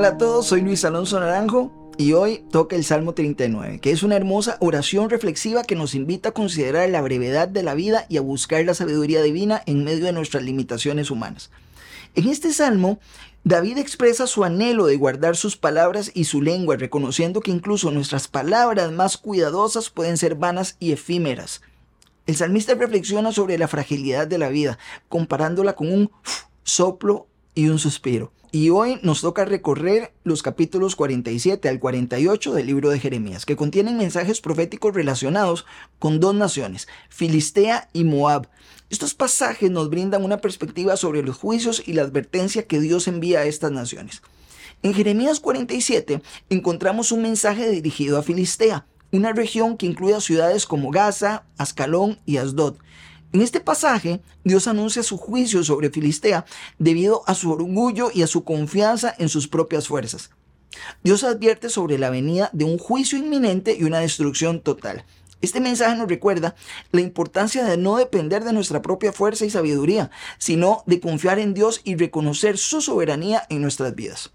Hola a todos, soy Luis Alonso Naranjo y hoy toca el Salmo 39, que es una hermosa oración reflexiva que nos invita a considerar la brevedad de la vida y a buscar la sabiduría divina en medio de nuestras limitaciones humanas. En este salmo, David expresa su anhelo de guardar sus palabras y su lengua, reconociendo que incluso nuestras palabras más cuidadosas pueden ser vanas y efímeras. El salmista reflexiona sobre la fragilidad de la vida, comparándola con un soplo y un suspiro. Y hoy nos toca recorrer los capítulos 47 al 48 del libro de Jeremías, que contienen mensajes proféticos relacionados con dos naciones, Filistea y Moab. Estos pasajes nos brindan una perspectiva sobre los juicios y la advertencia que Dios envía a estas naciones. En Jeremías 47 encontramos un mensaje dirigido a Filistea, una región que incluye a ciudades como Gaza, Ascalón y Asdod. En este pasaje, Dios anuncia su juicio sobre Filistea debido a su orgullo y a su confianza en sus propias fuerzas. Dios advierte sobre la venida de un juicio inminente y una destrucción total. Este mensaje nos recuerda la importancia de no depender de nuestra propia fuerza y sabiduría, sino de confiar en Dios y reconocer su soberanía en nuestras vidas.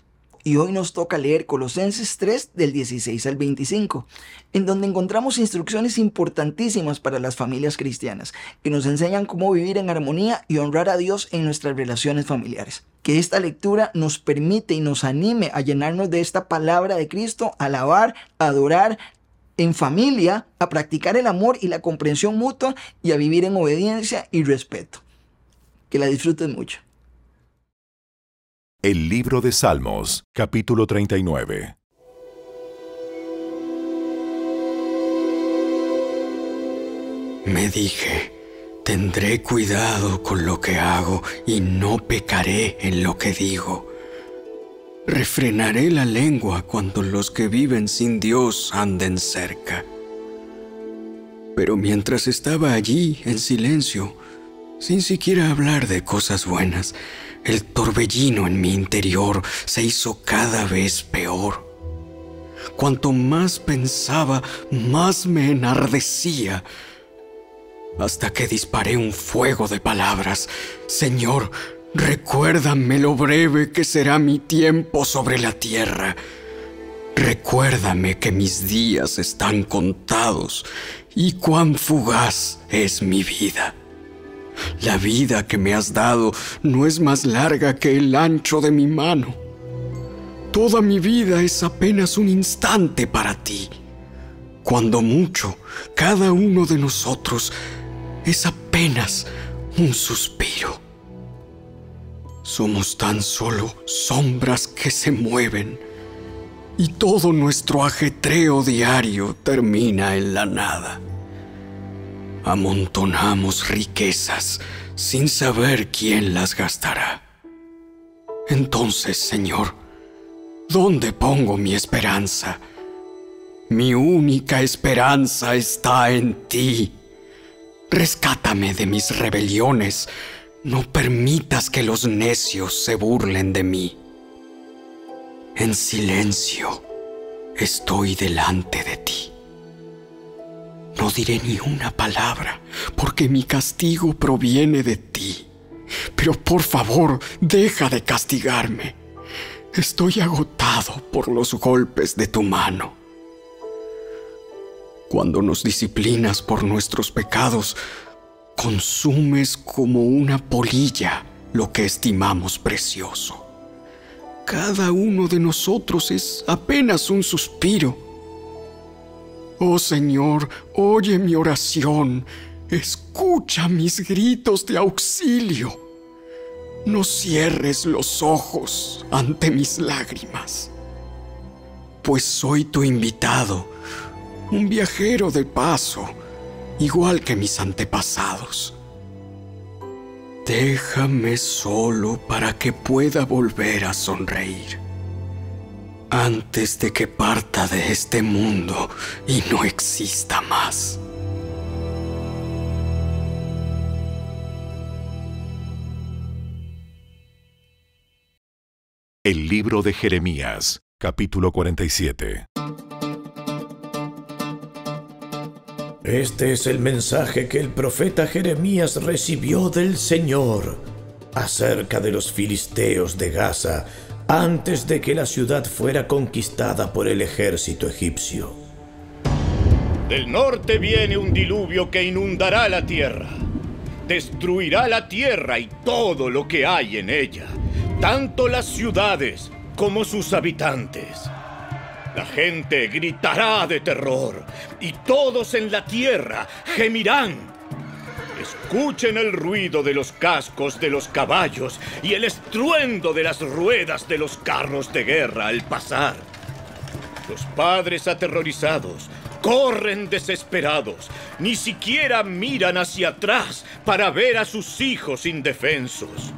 Y hoy nos toca leer Colosenses 3 del 16 al 25, en donde encontramos instrucciones importantísimas para las familias cristianas, que nos enseñan cómo vivir en armonía y honrar a Dios en nuestras relaciones familiares. Que esta lectura nos permite y nos anime a llenarnos de esta palabra de Cristo, a alabar, a adorar, en familia, a practicar el amor y la comprensión mutua y a vivir en obediencia y respeto. Que la disfruten mucho. El libro de Salmos, capítulo 39. Me dije, tendré cuidado con lo que hago y no pecaré en lo que digo. Refrenaré la lengua cuando los que viven sin Dios anden cerca. Pero mientras estaba allí en silencio, sin siquiera hablar de cosas buenas, el torbellino en mi interior se hizo cada vez peor. Cuanto más pensaba, más me enardecía, hasta que disparé un fuego de palabras. Señor, recuérdame lo breve que será mi tiempo sobre la tierra. Recuérdame que mis días están contados y cuán fugaz es mi vida. La vida que me has dado no es más larga que el ancho de mi mano. Toda mi vida es apenas un instante para ti. Cuando mucho, cada uno de nosotros es apenas un suspiro. Somos tan solo sombras que se mueven y todo nuestro ajetreo diario termina en la nada amontonamos riquezas sin saber quién las gastará. Entonces, Señor, ¿dónde pongo mi esperanza? Mi única esperanza está en ti. Rescátame de mis rebeliones. No permitas que los necios se burlen de mí. En silencio estoy delante de ti. Diré ni una palabra, porque mi castigo proviene de ti. Pero por favor, deja de castigarme. Estoy agotado por los golpes de tu mano. Cuando nos disciplinas por nuestros pecados, consumes como una polilla lo que estimamos precioso. Cada uno de nosotros es apenas un suspiro Oh Señor, oye mi oración, escucha mis gritos de auxilio. No cierres los ojos ante mis lágrimas, pues soy tu invitado, un viajero de paso, igual que mis antepasados. Déjame solo para que pueda volver a sonreír antes de que parta de este mundo y no exista más. El libro de Jeremías, capítulo 47. Este es el mensaje que el profeta Jeremías recibió del Señor acerca de los filisteos de Gaza antes de que la ciudad fuera conquistada por el ejército egipcio. Del norte viene un diluvio que inundará la tierra. Destruirá la tierra y todo lo que hay en ella, tanto las ciudades como sus habitantes. La gente gritará de terror y todos en la tierra gemirán Escuchen el ruido de los cascos de los caballos y el estruendo de las ruedas de los carros de guerra al pasar. Los padres aterrorizados corren desesperados, ni siquiera miran hacia atrás para ver a sus hijos indefensos.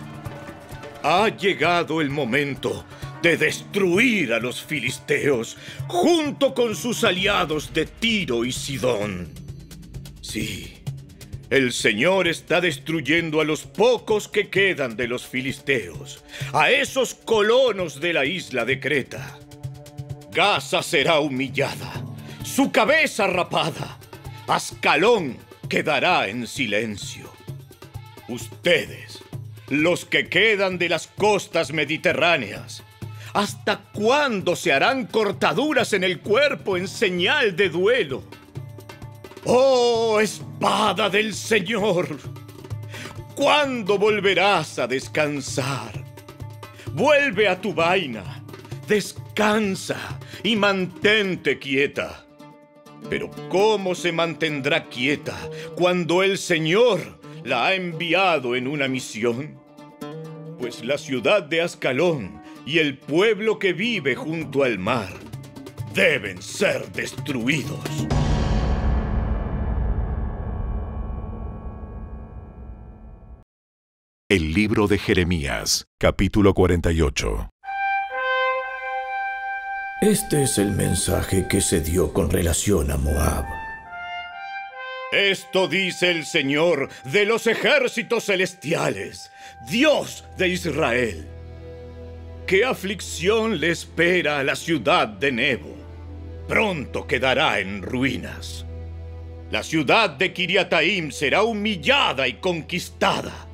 Ha llegado el momento de destruir a los filisteos junto con sus aliados de Tiro y Sidón. Sí, el Señor está destruyendo a los pocos que quedan de los filisteos, a esos colonos de la isla de Creta. Gaza será humillada, su cabeza rapada, Ascalón quedará en silencio. Ustedes, los que quedan de las costas mediterráneas, ¿hasta cuándo se harán cortaduras en el cuerpo en señal de duelo? Oh espada del Señor, ¿cuándo volverás a descansar? Vuelve a tu vaina, descansa y mantente quieta. Pero ¿cómo se mantendrá quieta cuando el Señor la ha enviado en una misión? Pues la ciudad de Ascalón y el pueblo que vive junto al mar deben ser destruidos. El libro de Jeremías, capítulo 48. Este es el mensaje que se dio con relación a Moab. Esto dice el Señor de los ejércitos celestiales, Dios de Israel. ¿Qué aflicción le espera a la ciudad de Nebo? Pronto quedará en ruinas. La ciudad de Kiriataim será humillada y conquistada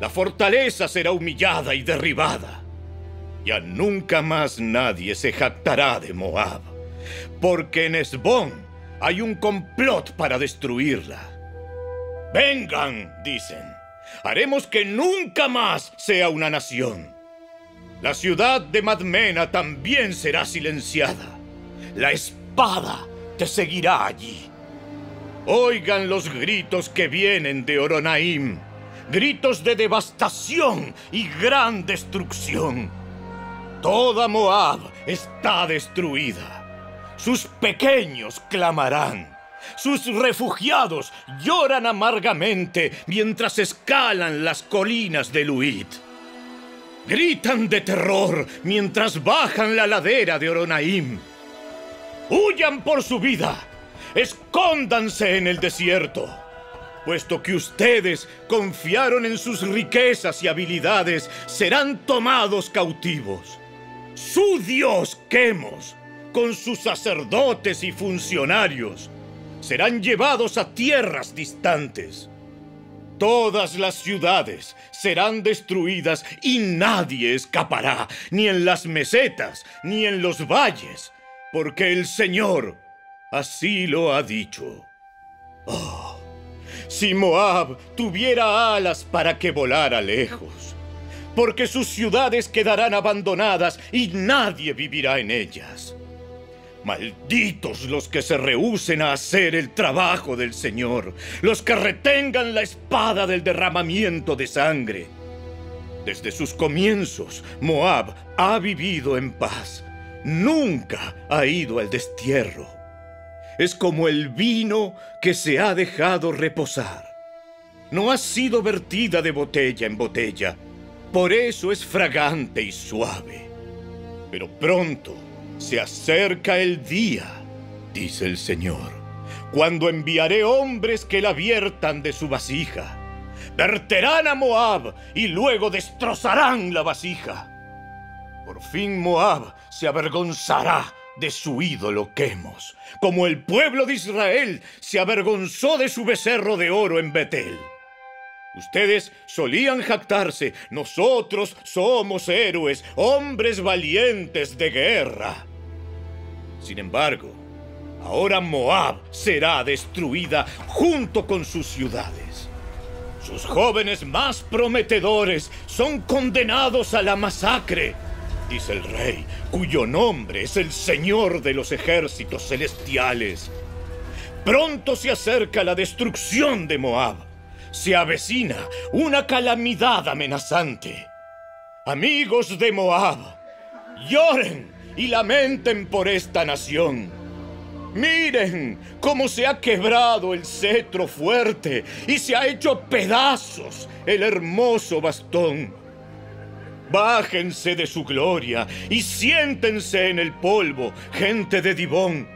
la fortaleza será humillada y derribada. Ya nunca más nadie se jactará de Moab, porque en Esbón hay un complot para destruirla. Vengan, dicen, haremos que nunca más sea una nación. La ciudad de Madmena también será silenciada. La espada te seguirá allí. Oigan los gritos que vienen de Oronaim gritos de devastación y gran destrucción. Toda Moab está destruida. Sus pequeños clamarán. Sus refugiados lloran amargamente mientras escalan las colinas de Luit. Gritan de terror mientras bajan la ladera de Oronaim. Huyan por su vida. Escóndanse en el desierto puesto que ustedes confiaron en sus riquezas y habilidades, serán tomados cautivos. Su Dios Quemos, con sus sacerdotes y funcionarios, serán llevados a tierras distantes. Todas las ciudades serán destruidas y nadie escapará, ni en las mesetas, ni en los valles, porque el Señor así lo ha dicho. Oh, si Moab tuviera alas para que volara lejos, porque sus ciudades quedarán abandonadas y nadie vivirá en ellas. Malditos los que se rehúsen a hacer el trabajo del Señor, los que retengan la espada del derramamiento de sangre. Desde sus comienzos, Moab ha vivido en paz, nunca ha ido al destierro es como el vino que se ha dejado reposar. No ha sido vertida de botella en botella, por eso es fragante y suave. Pero pronto se acerca el día, dice el Señor, cuando enviaré hombres que la viertan de su vasija. Verterán a Moab y luego destrozarán la vasija. Por fin Moab se avergonzará de su ídolo Quemos, como el pueblo de Israel se avergonzó de su becerro de oro en Betel. Ustedes solían jactarse, nosotros somos héroes, hombres valientes de guerra. Sin embargo, ahora Moab será destruida junto con sus ciudades. Sus jóvenes más prometedores son condenados a la masacre, dice el rey, cuyo nombre es el Señor de los ejércitos celestiales. Pronto se acerca la destrucción de Moab. Se avecina una calamidad amenazante. Amigos de Moab, lloren y lamenten por esta nación. Miren cómo se ha quebrado el cetro fuerte y se ha hecho pedazos el hermoso bastón. Bájense de su gloria y siéntense en el polvo, gente de Dibón,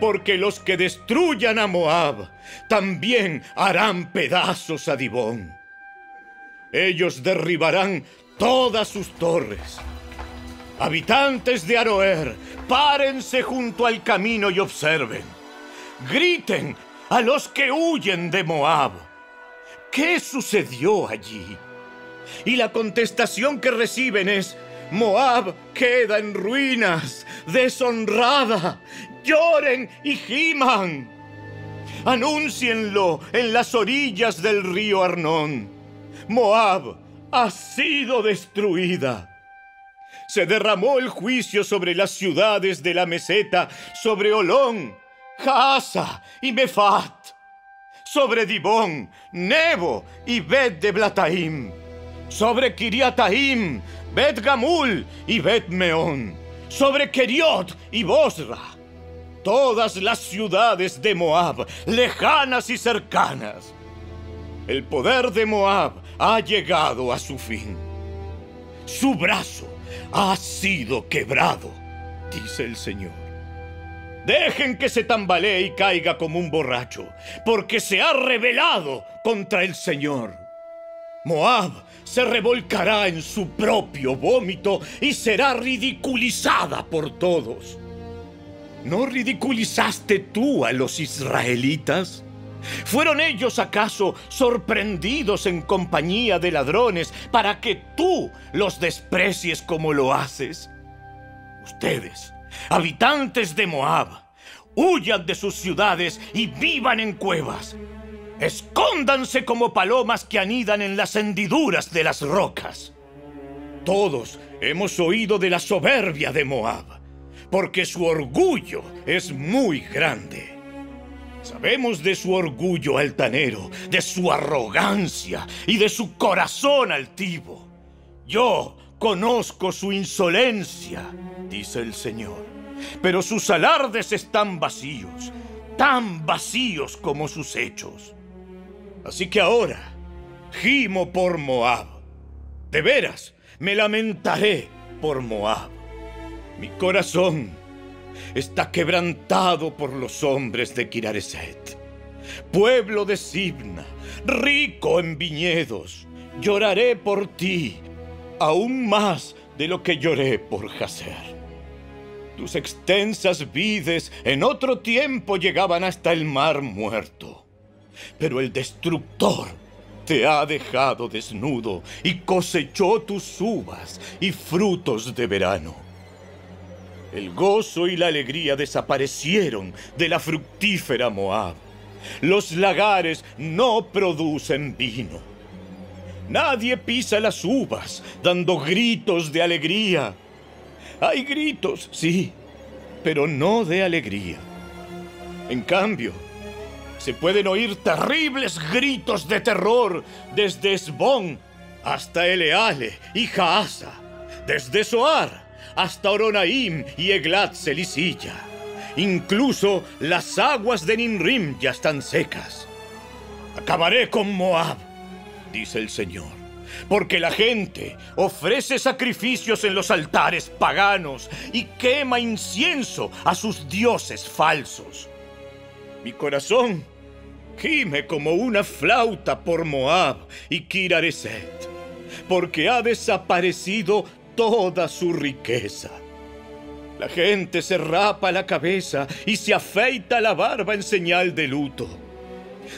porque los que destruyan a Moab también harán pedazos a Dibón. Ellos derribarán todas sus torres. Habitantes de Aroer, párense junto al camino y observen. Griten a los que huyen de Moab. ¿Qué sucedió allí? Y la contestación que reciben es, Moab queda en ruinas, deshonrada. Lloren y giman. Anúncienlo en las orillas del río Arnón. Moab ha sido destruida. Se derramó el juicio sobre las ciudades de la meseta, sobre Olón, Jaasa y Mefat, sobre Dibón, Nebo y Bet de Blataim, sobre Kiriataim, Bet Gamul y Bet Meón, sobre Keriot y Bosra. Todas las ciudades de Moab, lejanas y cercanas. El poder de Moab ha llegado a su fin. Su brazo ha sido quebrado, dice el Señor. Dejen que se tambalee y caiga como un borracho, porque se ha rebelado contra el Señor. Moab se revolcará en su propio vómito y será ridiculizada por todos. ¿No ridiculizaste tú a los israelitas? ¿Fueron ellos acaso sorprendidos en compañía de ladrones para que tú los desprecies como lo haces? Ustedes, habitantes de Moab, huyan de sus ciudades y vivan en cuevas. Escóndanse como palomas que anidan en las hendiduras de las rocas. Todos hemos oído de la soberbia de Moab, porque su orgullo es muy grande. Sabemos de su orgullo altanero, de su arrogancia y de su corazón altivo. Yo conozco su insolencia, dice el Señor, pero sus alardes están vacíos, tan vacíos como sus hechos. Así que ahora gimo por Moab. De veras, me lamentaré por Moab. Mi corazón está quebrantado por los hombres de Kirareset. Pueblo de Sibna, rico en viñedos, lloraré por ti, aún más de lo que lloré por Jazer. Tus extensas vides en otro tiempo llegaban hasta el mar muerto, pero el destructor te ha dejado desnudo y cosechó tus uvas y frutos de verano. El gozo y la alegría desaparecieron de la fructífera Moab. Los lagares no producen vino. Nadie pisa las uvas dando gritos de alegría. Hay gritos, sí, pero no de alegría. En cambio, se pueden oír terribles gritos de terror desde Esbón hasta Eleale y Jaasa, desde Soar hasta Oronaim y Eglat Selisilla. Incluso las aguas de Ninrim ya están secas. Acabaré con Moab, dice el Señor, porque la gente ofrece sacrificios en los altares paganos y quema incienso a sus dioses falsos. Mi corazón gime como una flauta por Moab y Kirareset, porque ha desaparecido toda su riqueza. La gente se rapa la cabeza y se afeita la barba en señal de luto.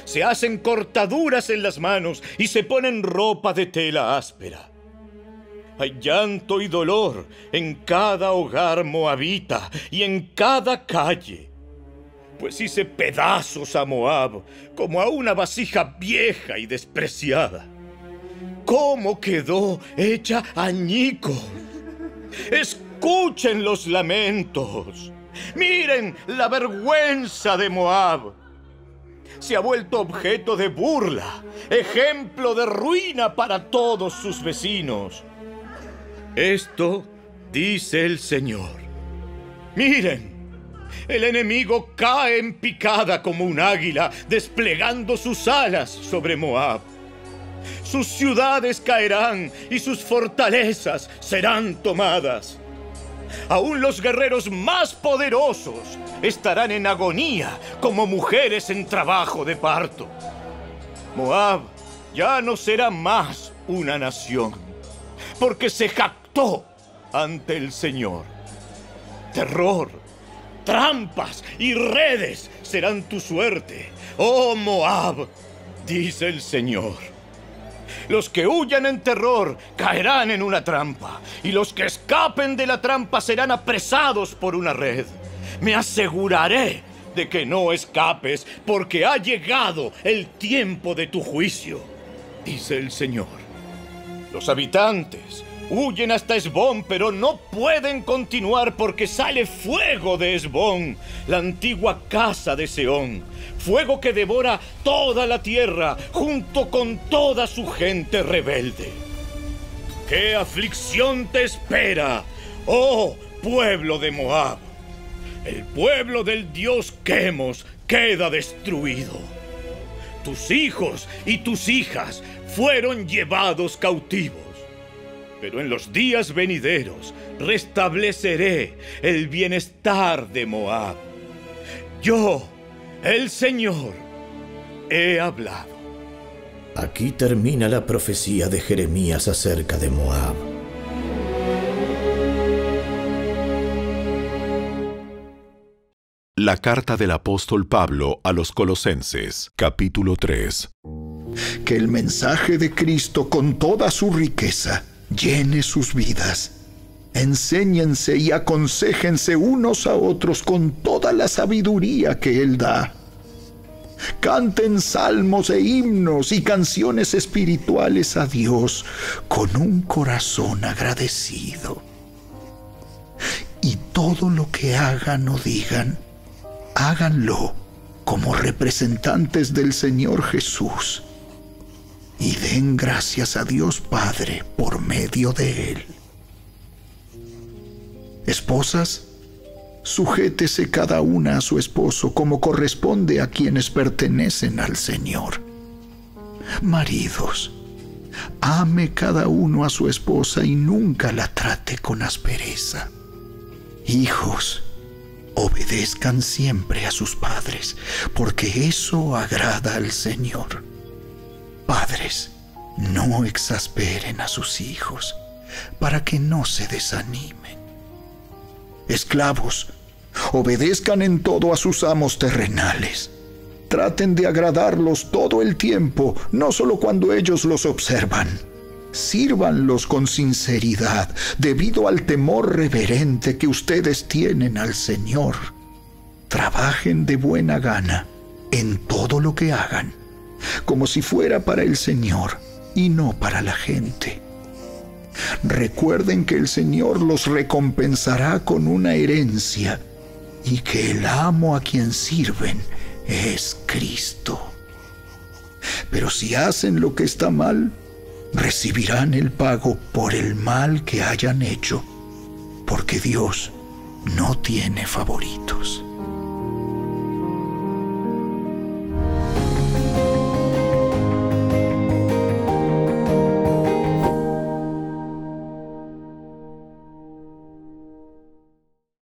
se hacen cortaduras en las manos y se ponen ropa de tela áspera. Hay llanto y dolor en cada hogar moabita y en cada calle. Pues hice pedazos a Moab como a una vasija vieja y despreciada. ¿Cómo quedó hecha añicos? Escuchen los lamentos. Miren la vergüenza de Moab. Se ha vuelto objeto de burla, ejemplo de ruina para todos sus vecinos. Esto dice el Señor. Miren, el enemigo cae en picada como un águila, desplegando sus alas sobre Moab. Sus ciudades caerán y sus fortalezas serán tomadas. Aún los guerreros más poderosos estarán en agonía como mujeres en trabajo de parto. Moab ya no será más una nación, porque se jactó ante el Señor. Terror, trampas y redes serán tu suerte, oh Moab, dice el Señor. Los que huyan en terror caerán en una trampa, y los que escapen de la trampa serán apresados por una red. Me aseguraré de que no escapes, porque ha llegado el tiempo de tu juicio, dice el Señor. Los habitantes huyen hasta Esbón, pero no pueden continuar porque sale fuego de Esbón, la antigua casa de Seón fuego que devora toda la tierra junto con toda su gente rebelde. ¿Qué aflicción te espera, oh pueblo de Moab? El pueblo del dios Quemos queda destruido. Tus hijos y tus hijas fueron llevados cautivos. Pero en los días venideros restableceré el bienestar de Moab. Yo, el Señor, he hablado. Aquí termina la profecía de Jeremías acerca de Moab. La carta del apóstol Pablo a los Colosenses, capítulo 3. Que el mensaje de Cristo con toda su riqueza llene sus vidas. Enséñense y aconsejense unos a otros con toda la sabiduría que Él da. Canten salmos e himnos y canciones espirituales a Dios con un corazón agradecido. Y todo lo que hagan o digan, háganlo como representantes del Señor Jesús. Y den gracias a Dios Padre por medio de Él. Esposas, sujétese cada una a su esposo como corresponde a quienes pertenecen al Señor. Maridos, ame cada uno a su esposa y nunca la trate con aspereza. Hijos, obedezcan siempre a sus padres, porque eso agrada al Señor. Padres, no exasperen a sus hijos para que no se desanimen. Esclavos, obedezcan en todo a sus amos terrenales. Traten de agradarlos todo el tiempo, no solo cuando ellos los observan. Sírvanlos con sinceridad, debido al temor reverente que ustedes tienen al Señor. Trabajen de buena gana en todo lo que hagan, como si fuera para el Señor y no para la gente. Recuerden que el Señor los recompensará con una herencia y que el amo a quien sirven es Cristo. Pero si hacen lo que está mal, recibirán el pago por el mal que hayan hecho, porque Dios no tiene favoritos.